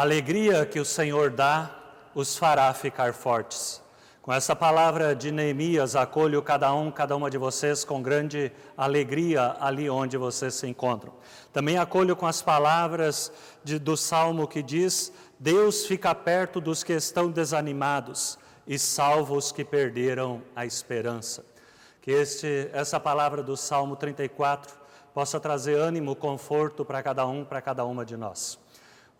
Alegria que o Senhor dá os fará ficar fortes. Com essa palavra de Neemias, acolho cada um, cada uma de vocês com grande alegria ali onde vocês se encontram. Também acolho com as palavras de, do salmo que diz: Deus fica perto dos que estão desanimados e salva os que perderam a esperança. Que este, essa palavra do Salmo 34 possa trazer ânimo, conforto para cada um, para cada uma de nós.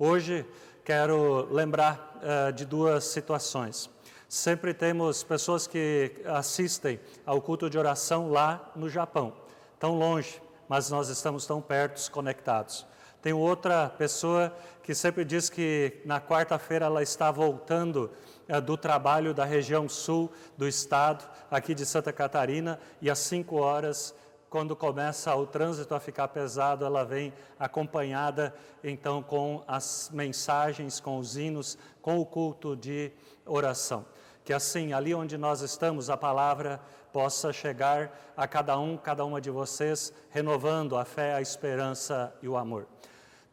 Hoje quero lembrar uh, de duas situações. Sempre temos pessoas que assistem ao culto de oração lá no Japão, tão longe, mas nós estamos tão perto, conectados. Tem outra pessoa que sempre diz que na quarta-feira ela está voltando é, do trabalho da região sul do estado, aqui de Santa Catarina, e às cinco horas, quando começa o trânsito a ficar pesado, ela vem acompanhada então com as mensagens, com os hinos, com o culto de oração. Que assim, ali onde nós estamos, a palavra possa chegar a cada um, cada uma de vocês, renovando a fé, a esperança e o amor.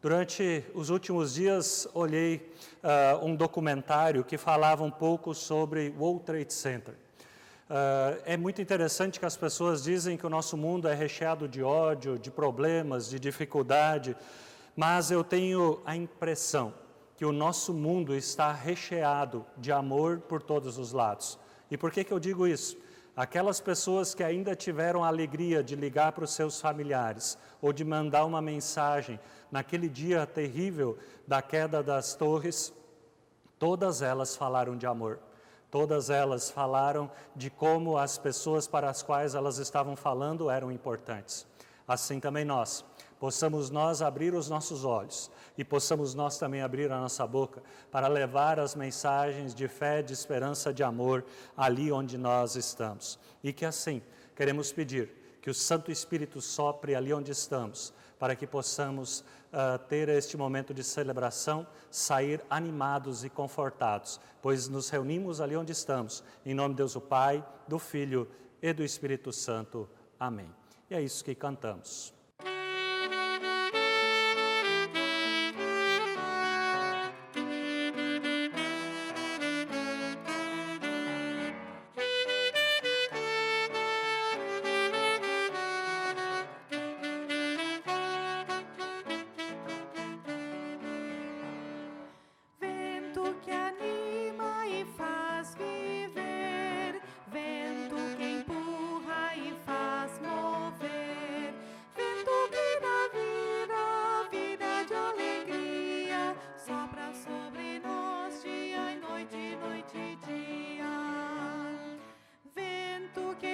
Durante os últimos dias, olhei uh, um documentário que falava um pouco sobre o World Trade Center. Uh, é muito interessante que as pessoas dizem que o nosso mundo é recheado de ódio, de problemas, de dificuldade, mas eu tenho a impressão que o nosso mundo está recheado de amor por todos os lados. E por que, que eu digo isso? Aquelas pessoas que ainda tiveram a alegria de ligar para os seus familiares ou de mandar uma mensagem naquele dia terrível da queda das torres, todas elas falaram de amor. Todas elas falaram de como as pessoas para as quais elas estavam falando eram importantes. Assim também nós possamos nós abrir os nossos olhos e possamos nós também abrir a nossa boca para levar as mensagens de fé, de esperança, de amor ali onde nós estamos. E que assim, queremos pedir que o Santo Espírito sopre ali onde estamos, para que possamos uh, ter este momento de celebração, sair animados e confortados, pois nos reunimos ali onde estamos, em nome de Deus o Pai, do Filho e do Espírito Santo. Amém. E é isso que cantamos.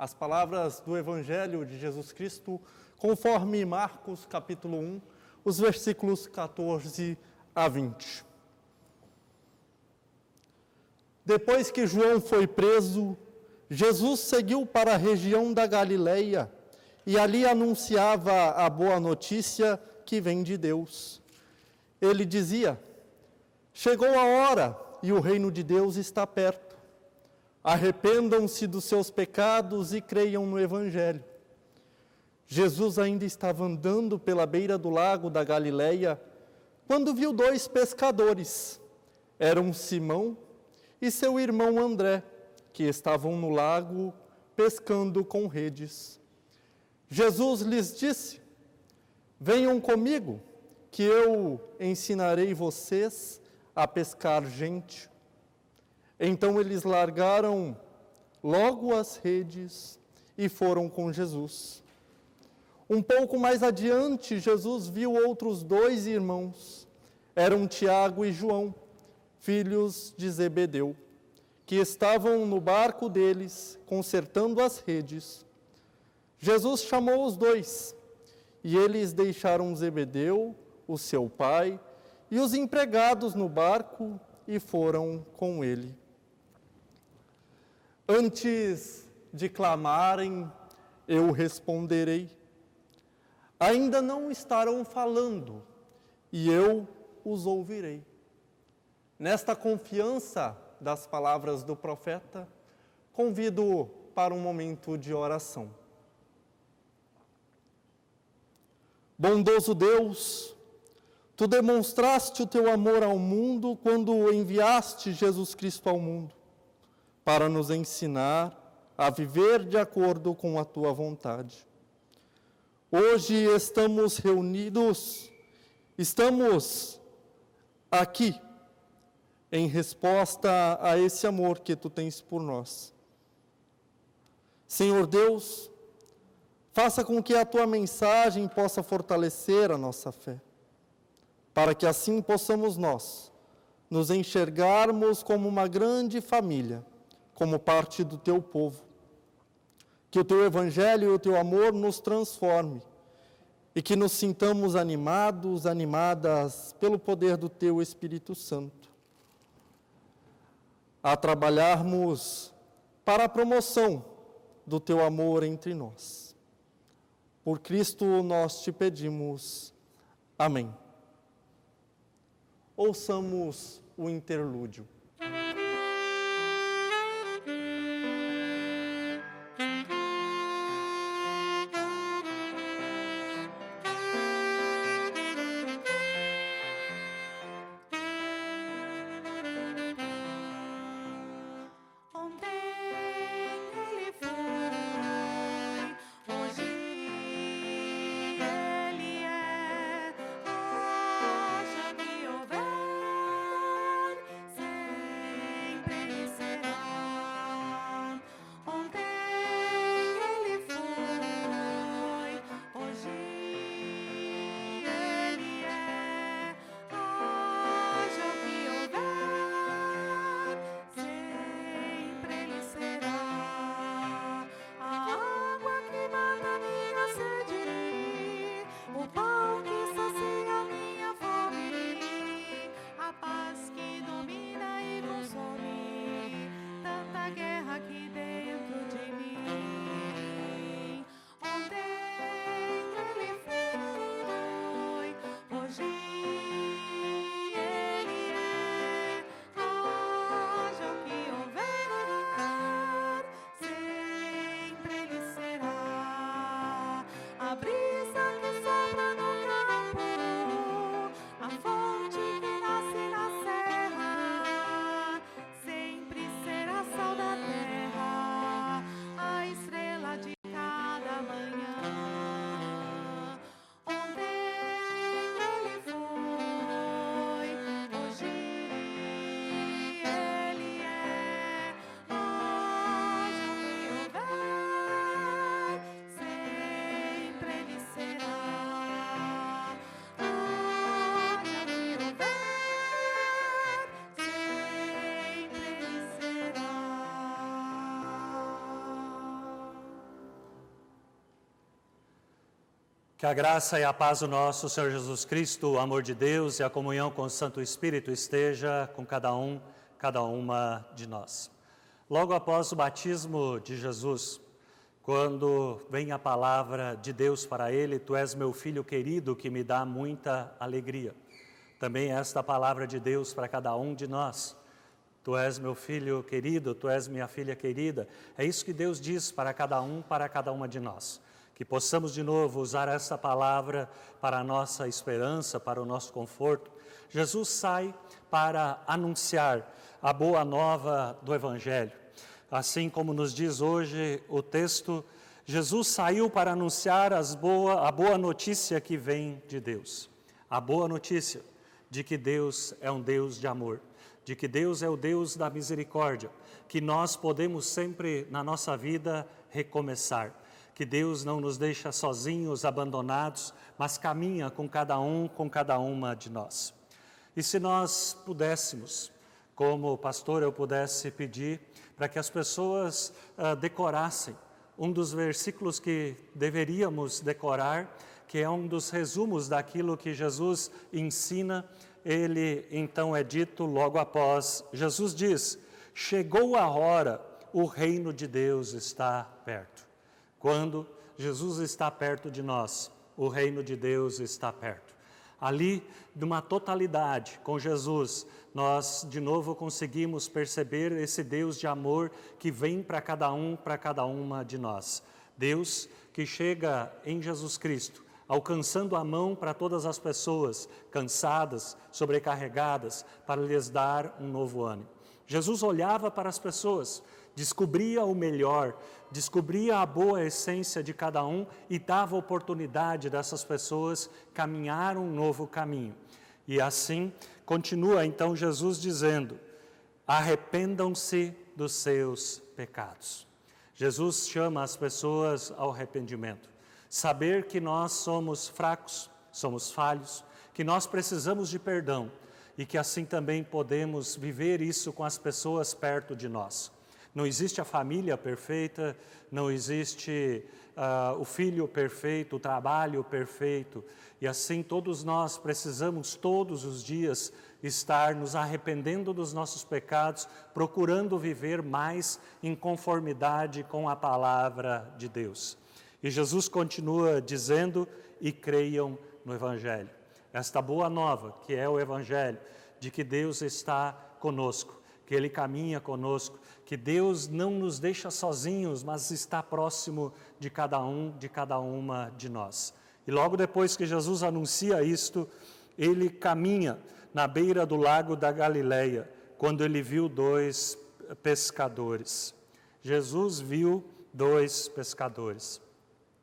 as palavras do Evangelho de Jesus Cristo, conforme Marcos capítulo 1, os versículos 14 a 20. Depois que João foi preso, Jesus seguiu para a região da Galileia e ali anunciava a boa notícia que vem de Deus ele dizia: Chegou a hora e o reino de Deus está perto. Arrependam-se dos seus pecados e creiam no Evangelho. Jesus ainda estava andando pela beira do lago da Galileia quando viu dois pescadores. Eram Simão e seu irmão André, que estavam no lago pescando com redes. Jesus lhes disse: Venham comigo que eu ensinarei vocês a pescar gente. Então eles largaram logo as redes e foram com Jesus. Um pouco mais adiante, Jesus viu outros dois irmãos. Eram Tiago e João, filhos de Zebedeu, que estavam no barco deles, consertando as redes. Jesus chamou os dois, e eles deixaram Zebedeu o seu pai, e os empregados no barco e foram com ele. Antes de clamarem, eu responderei. Ainda não estarão falando, e eu os ouvirei. Nesta confiança das palavras do profeta, convido para um momento de oração. Bondoso Deus, tu demonstraste o teu amor ao mundo quando enviaste Jesus Cristo ao mundo, para nos ensinar a viver de acordo com a tua vontade. Hoje estamos reunidos, estamos aqui em resposta a esse amor que tu tens por nós. Senhor Deus, faça com que a tua mensagem possa fortalecer a nossa fé, para que assim possamos nós nos enxergarmos como uma grande família, como parte do teu povo. Que o teu evangelho e o teu amor nos transforme e que nos sintamos animados, animadas pelo poder do teu Espírito Santo a trabalharmos para a promoção do teu amor entre nós. Por Cristo nós te pedimos. Amém. Ouçamos o interlúdio. Thank you. Que a graça e a paz do nosso Senhor Jesus Cristo, o amor de Deus e a comunhão com o Santo Espírito esteja com cada um, cada uma de nós. Logo após o batismo de Jesus, quando vem a palavra de Deus para ele, Tu és meu filho querido que me dá muita alegria. Também esta palavra de Deus para cada um de nós. Tu és meu filho querido, tu és minha filha querida. É isso que Deus diz para cada um, para cada uma de nós que possamos de novo usar essa palavra para a nossa esperança, para o nosso conforto. Jesus sai para anunciar a boa nova do Evangelho. Assim como nos diz hoje o texto, Jesus saiu para anunciar boa, a boa notícia que vem de Deus. A boa notícia de que Deus é um Deus de amor, de que Deus é o Deus da misericórdia, que nós podemos sempre na nossa vida recomeçar que Deus não nos deixa sozinhos, abandonados, mas caminha com cada um, com cada uma de nós. E se nós pudéssemos, como pastor, eu pudesse pedir para que as pessoas uh, decorassem um dos versículos que deveríamos decorar, que é um dos resumos daquilo que Jesus ensina ele então é dito logo após. Jesus diz: Chegou a hora, o reino de Deus está perto. Quando Jesus está perto de nós, o reino de Deus está perto. Ali, numa totalidade com Jesus, nós de novo conseguimos perceber esse Deus de amor que vem para cada um, para cada uma de nós. Deus que chega em Jesus Cristo, alcançando a mão para todas as pessoas cansadas, sobrecarregadas, para lhes dar um novo ânimo. Jesus olhava para as pessoas, descobria o melhor, descobria a boa essência de cada um e dava oportunidade dessas pessoas caminhar um novo caminho. E assim continua então Jesus dizendo: arrependam-se dos seus pecados. Jesus chama as pessoas ao arrependimento. Saber que nós somos fracos, somos falhos, que nós precisamos de perdão e que assim também podemos viver isso com as pessoas perto de nós. Não existe a família perfeita, não existe uh, o filho perfeito, o trabalho perfeito, e assim todos nós precisamos todos os dias estar nos arrependendo dos nossos pecados, procurando viver mais em conformidade com a palavra de Deus. E Jesus continua dizendo: e creiam no Evangelho. Esta boa nova, que é o Evangelho, de que Deus está conosco, que Ele caminha conosco, que Deus não nos deixa sozinhos, mas está próximo de cada um, de cada uma de nós. E logo depois que Jesus anuncia isto, ele caminha na beira do lago da Galileia, quando ele viu dois pescadores. Jesus viu dois pescadores.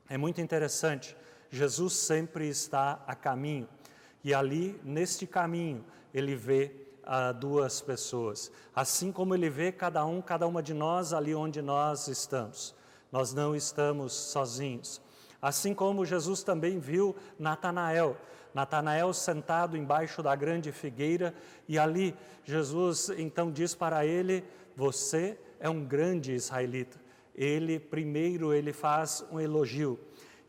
É muito interessante, Jesus sempre está a caminho, e ali, neste caminho, ele vê ah, duas pessoas, assim como ele vê cada um, cada uma de nós ali onde nós estamos. Nós não estamos sozinhos. Assim como Jesus também viu Natanael, Natanael sentado embaixo da grande figueira, e ali Jesus então diz para ele: Você é um grande israelita. Ele primeiro ele faz um elogio.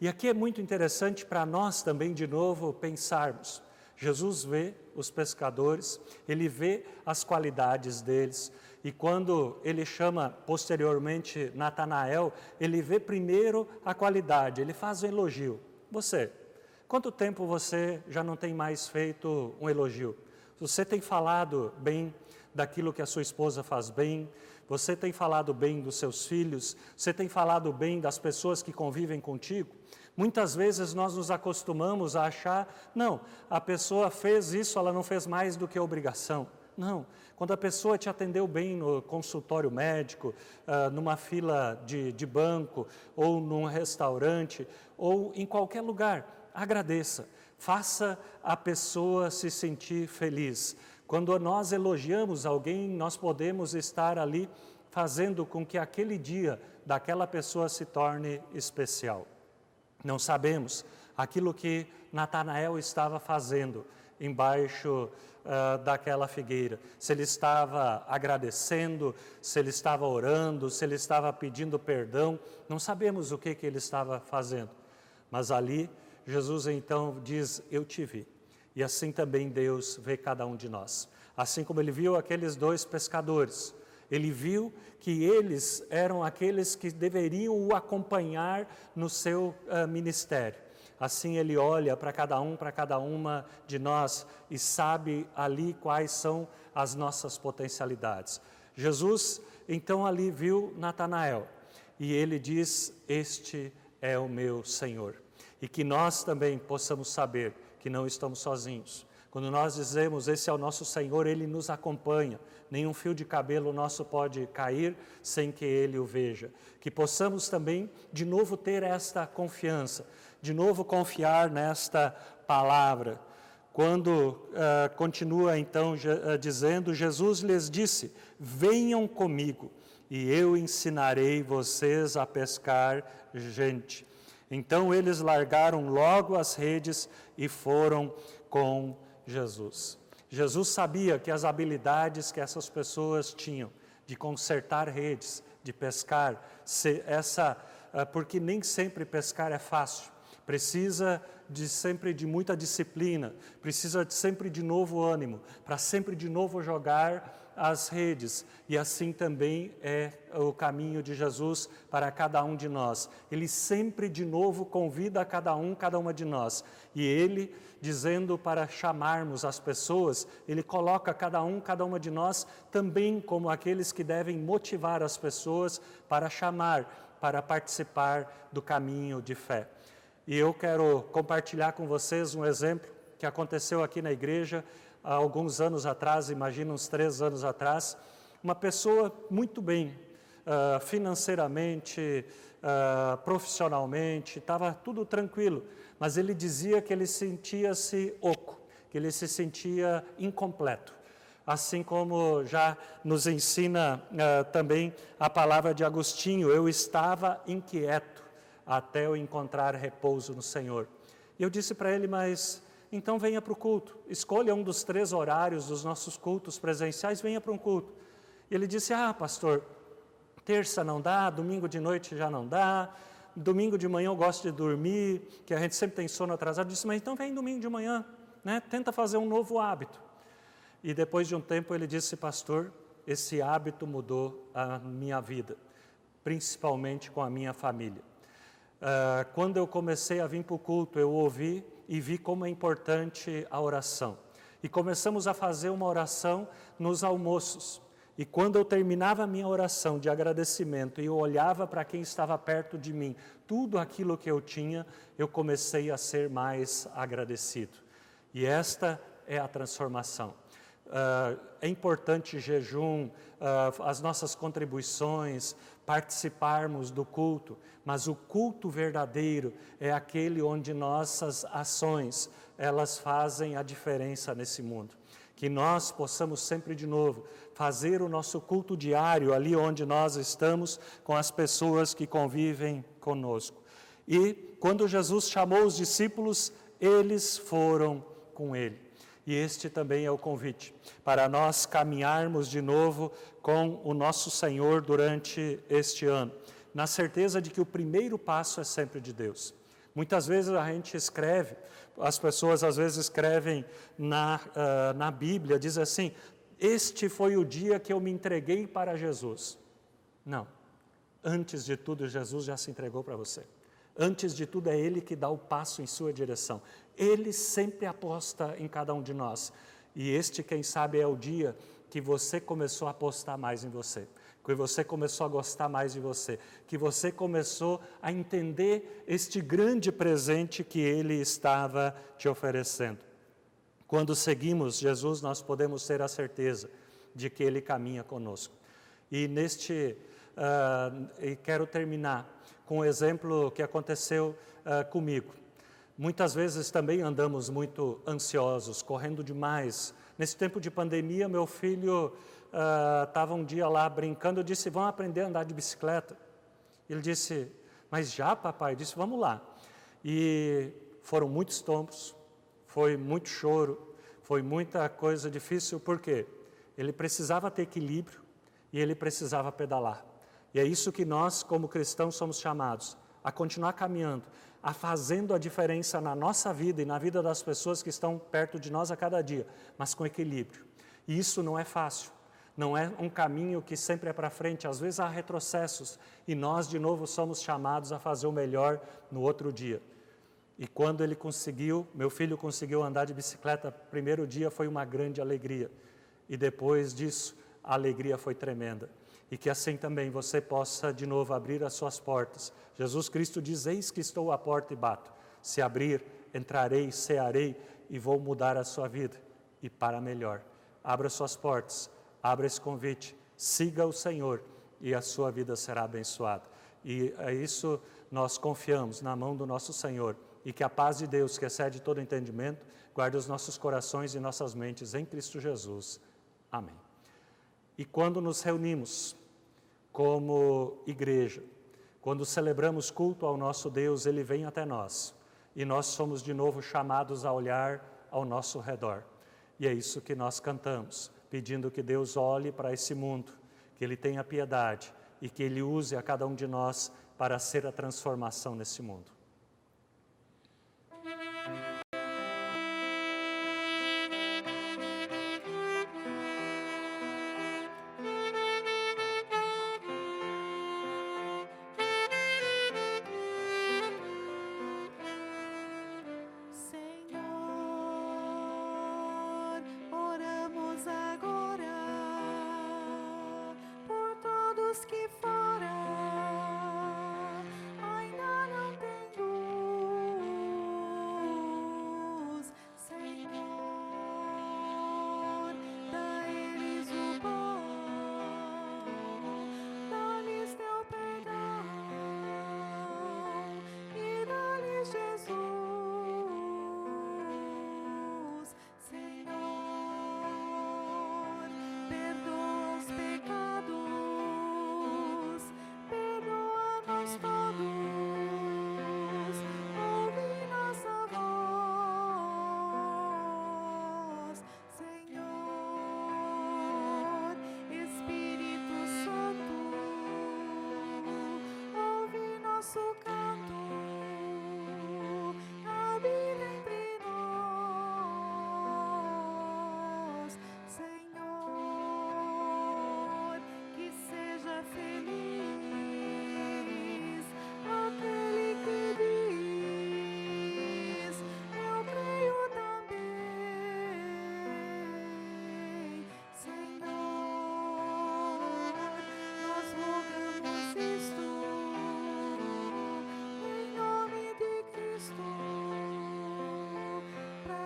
E aqui é muito interessante para nós também de novo pensarmos. Jesus vê os pescadores, ele vê as qualidades deles, e quando ele chama posteriormente Natanael, ele vê primeiro a qualidade, ele faz um elogio. Você, quanto tempo você já não tem mais feito um elogio? Você tem falado bem daquilo que a sua esposa faz bem, você tem falado bem dos seus filhos, você tem falado bem das pessoas que convivem contigo. Muitas vezes nós nos acostumamos a achar, não, a pessoa fez isso, ela não fez mais do que obrigação. Não, quando a pessoa te atendeu bem no consultório médico, uh, numa fila de, de banco, ou num restaurante, ou em qualquer lugar, agradeça, faça a pessoa se sentir feliz. Quando nós elogiamos alguém, nós podemos estar ali fazendo com que aquele dia daquela pessoa se torne especial. Não sabemos aquilo que Natanael estava fazendo embaixo uh, daquela figueira. Se ele estava agradecendo, se ele estava orando, se ele estava pedindo perdão, não sabemos o que, que ele estava fazendo. Mas ali, Jesus então diz: Eu te vi. E assim também Deus vê cada um de nós. Assim como ele viu aqueles dois pescadores, ele viu que eles eram aqueles que deveriam o acompanhar no seu uh, ministério. Assim ele olha para cada um, para cada uma de nós e sabe ali quais são as nossas potencialidades. Jesus então ali viu Natanael e ele diz: Este é o meu Senhor. E que nós também possamos saber que não estamos sozinhos. Quando nós dizemos esse é o nosso Senhor, ele nos acompanha. Nenhum fio de cabelo nosso pode cair sem que ele o veja. Que possamos também de novo ter esta confiança de novo confiar nesta palavra. Quando uh, continua então uh, dizendo, Jesus lhes disse: Venham comigo e eu ensinarei vocês a pescar gente. Então eles largaram logo as redes e foram com Jesus. Jesus sabia que as habilidades que essas pessoas tinham de consertar redes, de pescar, essa, uh, porque nem sempre pescar é fácil precisa de sempre de muita disciplina, precisa de sempre de novo ânimo, para sempre de novo jogar as redes. E assim também é o caminho de Jesus para cada um de nós. Ele sempre de novo convida a cada um, cada uma de nós. E ele, dizendo para chamarmos as pessoas, ele coloca cada um, cada uma de nós também como aqueles que devem motivar as pessoas para chamar, para participar do caminho de fé. E eu quero compartilhar com vocês um exemplo que aconteceu aqui na igreja há alguns anos atrás, imagina uns três anos atrás, uma pessoa muito bem uh, financeiramente, uh, profissionalmente, estava tudo tranquilo, mas ele dizia que ele sentia-se oco, que ele se sentia incompleto. Assim como já nos ensina uh, também a palavra de Agostinho, eu estava inquieto até eu encontrar repouso no Senhor. E eu disse para ele, mas então venha para o culto. Escolha um dos três horários dos nossos cultos presenciais, venha para um culto. E ele disse: Ah, pastor, terça não dá, domingo de noite já não dá, domingo de manhã eu gosto de dormir, que a gente sempre tem sono atrasado. Eu disse: Mas então vem domingo de manhã, né? tenta fazer um novo hábito. E depois de um tempo ele disse: Pastor, esse hábito mudou a minha vida, principalmente com a minha família. Uh, quando eu comecei a vir para o culto, eu ouvi e vi como é importante a oração. E começamos a fazer uma oração nos almoços. E quando eu terminava a minha oração de agradecimento e eu olhava para quem estava perto de mim, tudo aquilo que eu tinha, eu comecei a ser mais agradecido. E esta é a transformação. Uh, é importante jejum, uh, as nossas contribuições, participarmos do culto, mas o culto verdadeiro é aquele onde nossas ações, elas fazem a diferença nesse mundo. Que nós possamos sempre de novo fazer o nosso culto diário ali onde nós estamos com as pessoas que convivem conosco. E quando Jesus chamou os discípulos, eles foram com ele. E este também é o convite para nós caminharmos de novo com o nosso Senhor durante este ano, na certeza de que o primeiro passo é sempre de Deus. Muitas vezes a gente escreve, as pessoas às vezes escrevem na, uh, na Bíblia, diz assim: Este foi o dia que eu me entreguei para Jesus. Não, antes de tudo, Jesus já se entregou para você. Antes de tudo, é Ele que dá o passo em sua direção. Ele sempre aposta em cada um de nós. E este, quem sabe, é o dia que você começou a apostar mais em você, que você começou a gostar mais de você, que você começou a entender este grande presente que Ele estava te oferecendo. Quando seguimos Jesus, nós podemos ter a certeza de que Ele caminha conosco. E neste, uh, e quero terminar com um exemplo que aconteceu uh, comigo. Muitas vezes também andamos muito ansiosos, correndo demais. Nesse tempo de pandemia, meu filho estava uh, um dia lá brincando, eu disse, vamos aprender a andar de bicicleta. Ele disse, mas já papai? Eu disse, vamos lá. E foram muitos tombos, foi muito choro, foi muita coisa difícil, por quê? Ele precisava ter equilíbrio e ele precisava pedalar. E é isso que nós, como cristãos, somos chamados a continuar caminhando, a fazendo a diferença na nossa vida e na vida das pessoas que estão perto de nós a cada dia, mas com equilíbrio. E isso não é fácil. Não é um caminho que sempre é para frente, às vezes há retrocessos e nós de novo somos chamados a fazer o melhor no outro dia. E quando ele conseguiu, meu filho conseguiu andar de bicicleta, primeiro dia foi uma grande alegria. E depois disso, a alegria foi tremenda e que assim também você possa de novo abrir as suas portas. Jesus Cristo diz: Eis que estou à porta e bato. Se abrir, entrarei, cearei e vou mudar a sua vida e para melhor. Abra suas portas, abra esse convite, siga o Senhor e a sua vida será abençoada. E é isso nós confiamos na mão do nosso Senhor e que a paz de Deus, que excede todo entendimento, guarde os nossos corações e nossas mentes em Cristo Jesus. Amém. E quando nos reunimos como igreja, quando celebramos culto ao nosso Deus, ele vem até nós e nós somos de novo chamados a olhar ao nosso redor. E é isso que nós cantamos, pedindo que Deus olhe para esse mundo, que Ele tenha piedade e que Ele use a cada um de nós para ser a transformação nesse mundo.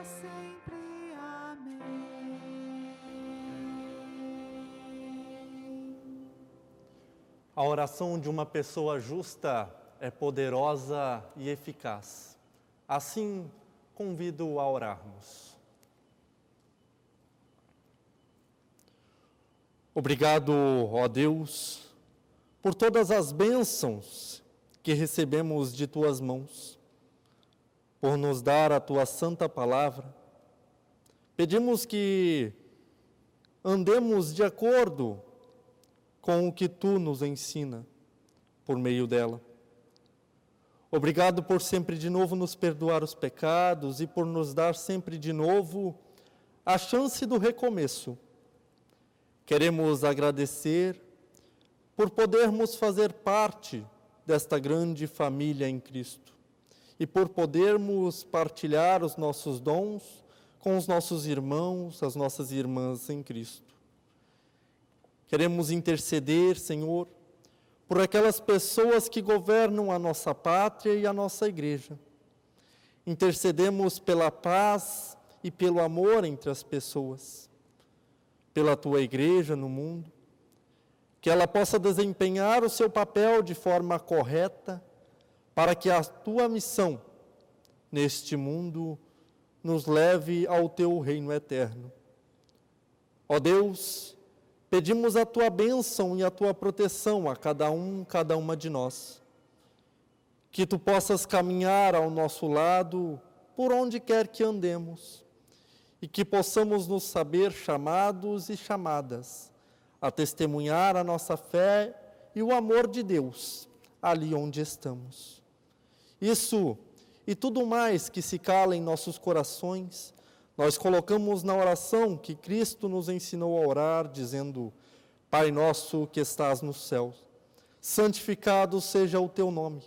Sempre. Amém. A oração de uma pessoa justa é poderosa e eficaz. Assim, convido a orarmos. Obrigado, ó Deus, por todas as bênçãos que recebemos de tuas mãos, por nos dar a tua santa palavra. Pedimos que andemos de acordo com o que tu nos ensina por meio dela. Obrigado por sempre de novo nos perdoar os pecados e por nos dar sempre de novo a chance do recomeço. Queremos agradecer por podermos fazer parte desta grande família em Cristo e por podermos partilhar os nossos dons com os nossos irmãos, as nossas irmãs em Cristo. Queremos interceder, Senhor, por aquelas pessoas que governam a nossa pátria e a nossa igreja. Intercedemos pela paz e pelo amor entre as pessoas, pela tua igreja no mundo, que ela possa desempenhar o seu papel de forma correta, para que a tua missão neste mundo nos leve ao teu reino eterno. Ó Deus, Pedimos a tua bênção e a tua proteção a cada um, cada uma de nós. Que tu possas caminhar ao nosso lado por onde quer que andemos e que possamos nos saber chamados e chamadas a testemunhar a nossa fé e o amor de Deus ali onde estamos. Isso e tudo mais que se cala em nossos corações nós colocamos na oração que Cristo nos ensinou a orar, dizendo: Pai nosso que estás nos céus, santificado seja o teu nome,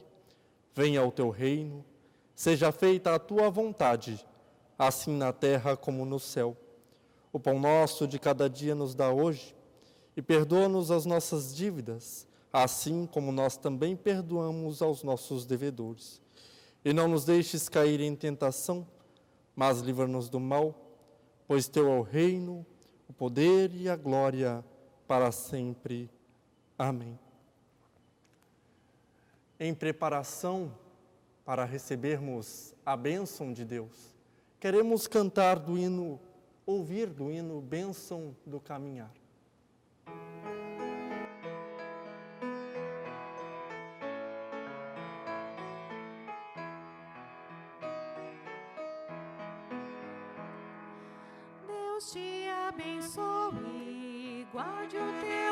venha o teu reino, seja feita a tua vontade, assim na terra como no céu. O pão nosso de cada dia nos dá hoje, e perdoa-nos as nossas dívidas, assim como nós também perdoamos aos nossos devedores. E não nos deixes cair em tentação, mas livra-nos do mal, pois teu é o reino, o poder e a glória para sempre. Amém. Em preparação para recebermos a bênção de Deus, queremos cantar do hino, ouvir do hino Bênção do Caminhar. Guarde o teu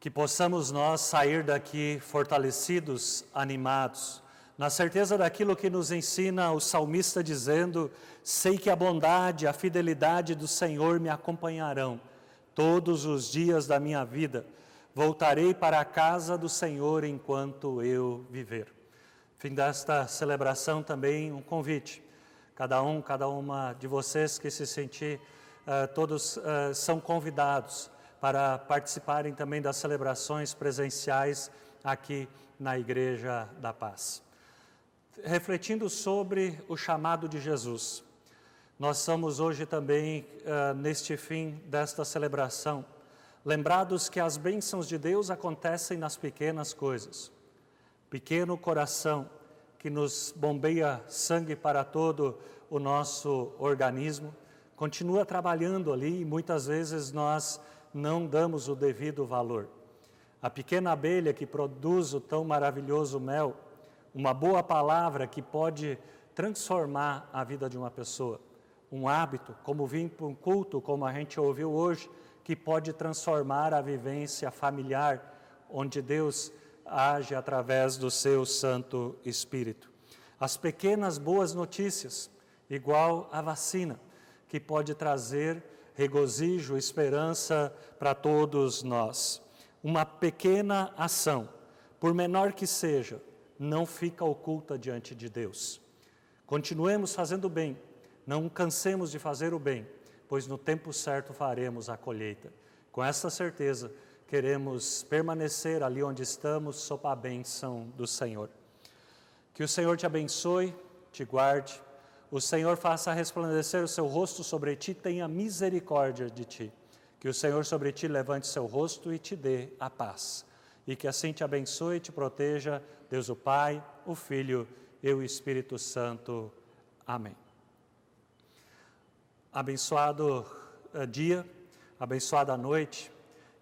Que possamos nós sair daqui fortalecidos, animados na certeza daquilo que nos ensina o salmista dizendo: Sei que a bondade, a fidelidade do Senhor me acompanharão todos os dias da minha vida. Voltarei para a casa do Senhor enquanto eu viver. Fim desta celebração também um convite. Cada um, cada uma de vocês que se sentir, uh, todos uh, são convidados para participarem também das celebrações presenciais aqui na Igreja da Paz refletindo sobre o chamado de Jesus. Nós somos hoje também, uh, neste fim desta celebração, lembrados que as bênçãos de Deus acontecem nas pequenas coisas. Pequeno coração que nos bombeia sangue para todo o nosso organismo, continua trabalhando ali e muitas vezes nós não damos o devido valor. A pequena abelha que produz o tão maravilhoso mel, uma boa palavra que pode transformar a vida de uma pessoa. Um hábito, como vir para um culto, como a gente ouviu hoje, que pode transformar a vivência familiar, onde Deus age através do seu Santo Espírito. As pequenas boas notícias, igual a vacina, que pode trazer regozijo, esperança para todos nós. Uma pequena ação, por menor que seja, não fica oculta diante de Deus. Continuemos fazendo o bem, não cansemos de fazer o bem, pois no tempo certo faremos a colheita. Com essa certeza, queremos permanecer ali onde estamos, sob a bênção do Senhor. Que o Senhor te abençoe, te guarde, o Senhor faça resplandecer o seu rosto sobre ti, tenha misericórdia de ti. Que o Senhor sobre ti levante seu rosto e te dê a paz. E que assim te abençoe e te proteja, Deus o Pai, o Filho e o Espírito Santo. Amém. Abençoado uh, dia, abençoada noite.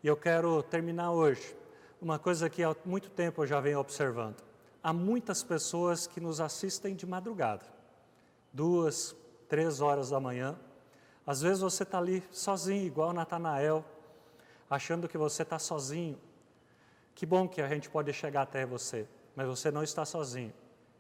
E eu quero terminar hoje uma coisa que há muito tempo eu já venho observando. Há muitas pessoas que nos assistem de madrugada, duas, três horas da manhã. Às vezes você está ali sozinho, igual Natanael, achando que você está sozinho. Que bom que a gente pode chegar até você, mas você não está sozinho.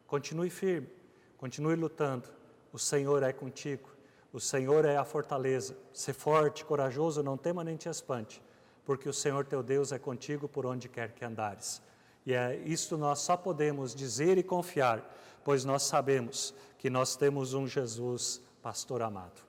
Continue firme, continue lutando. O Senhor é contigo, o Senhor é a fortaleza. Ser forte, corajoso, não tema nem te espante porque o Senhor teu Deus é contigo por onde quer que andares. E é isto nós só podemos dizer e confiar, pois nós sabemos que nós temos um Jesus pastor amado.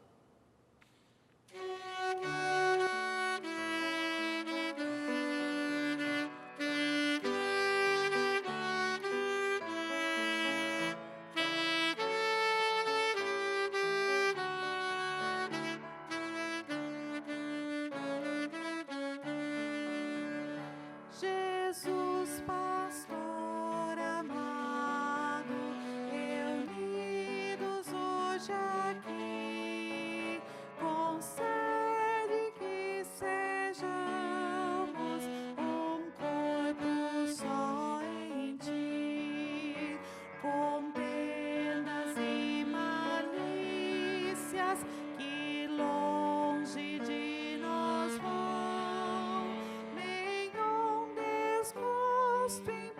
Stream